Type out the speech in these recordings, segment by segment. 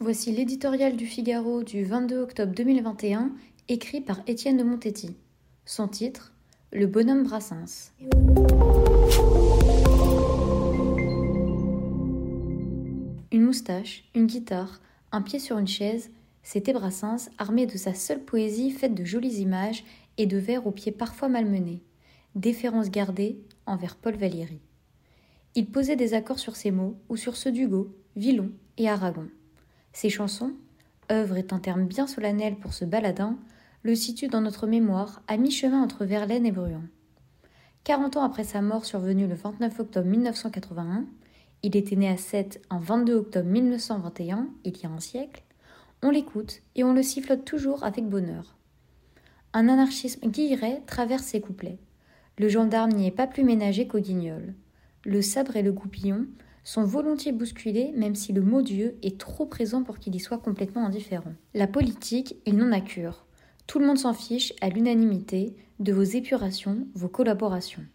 Voici l'éditorial du Figaro du 22 octobre 2021, écrit par Étienne de Montetti. Son titre Le bonhomme Brassens. Une moustache, une guitare, un pied sur une chaise, c'était Brassens armé de sa seule poésie faite de jolies images et de vers aux pieds parfois malmenés, déférence gardée envers Paul Valéry. Il posait des accords sur ses mots ou sur ceux d'Hugo, Villon et Aragon. Ses chansons, œuvre est un terme bien solennel pour ce baladin, le situent dans notre mémoire à mi-chemin entre Verlaine et Bruant. Quarante ans après sa mort survenue le 29 octobre 1981, il était né à Sète en 22 octobre 1921, il y a un siècle, on l'écoute et on le sifflote toujours avec bonheur. Un anarchisme guilleret traverse ses couplets. Le gendarme n'y est pas plus ménagé qu'au guignol. Le sabre et le goupillon sont volontiers bousculés même si le mot Dieu est trop présent pour qu'il y soit complètement indifférent. La politique, il n'en a cure. Tout le monde s'en fiche à l'unanimité de vos épurations, vos collaborations.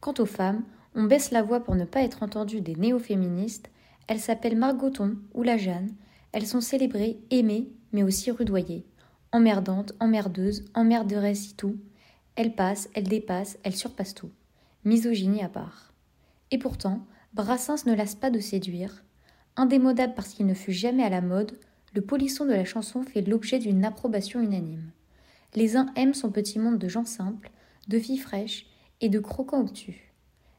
Quant aux femmes, on baisse la voix pour ne pas être entendu des néo-féministes. Elles s'appellent Margoton ou la Jeanne. Elles sont célébrées, aimées, mais aussi rudoyées. Emmerdantes, emmerdeuses, emmerderesses et tout. Elles passent, elles dépassent, elles surpassent tout. Misogynie à part. Et pourtant, Brassens ne lasse pas de séduire. Indémodable parce qu'il ne fut jamais à la mode, le polisson de la chanson fait l'objet d'une approbation unanime. Les uns aiment son petit monde de gens simples, de filles fraîches et de croquants obtus.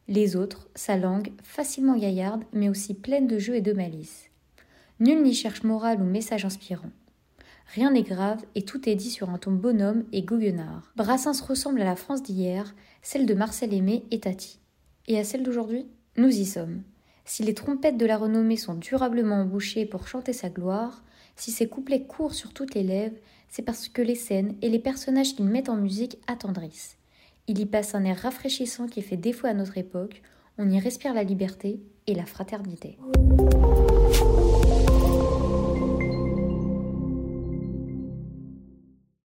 Les autres, sa langue, facilement gaillarde, mais aussi pleine de jeu et de malice. Nul n'y cherche morale ou message inspirant. Rien n'est grave et tout est dit sur un ton bonhomme et goguenard. Brassens ressemble à la France d'hier, celle de Marcel Aimé et Tati. Et à celle d'aujourd'hui? Nous y sommes. Si les trompettes de la renommée sont durablement embouchées pour chanter sa gloire, si ses couplets courent sur toutes les lèvres, c'est parce que les scènes et les personnages qu'il met en musique attendrissent. Il y passe un air rafraîchissant qui fait défaut à notre époque, on y respire la liberté et la fraternité.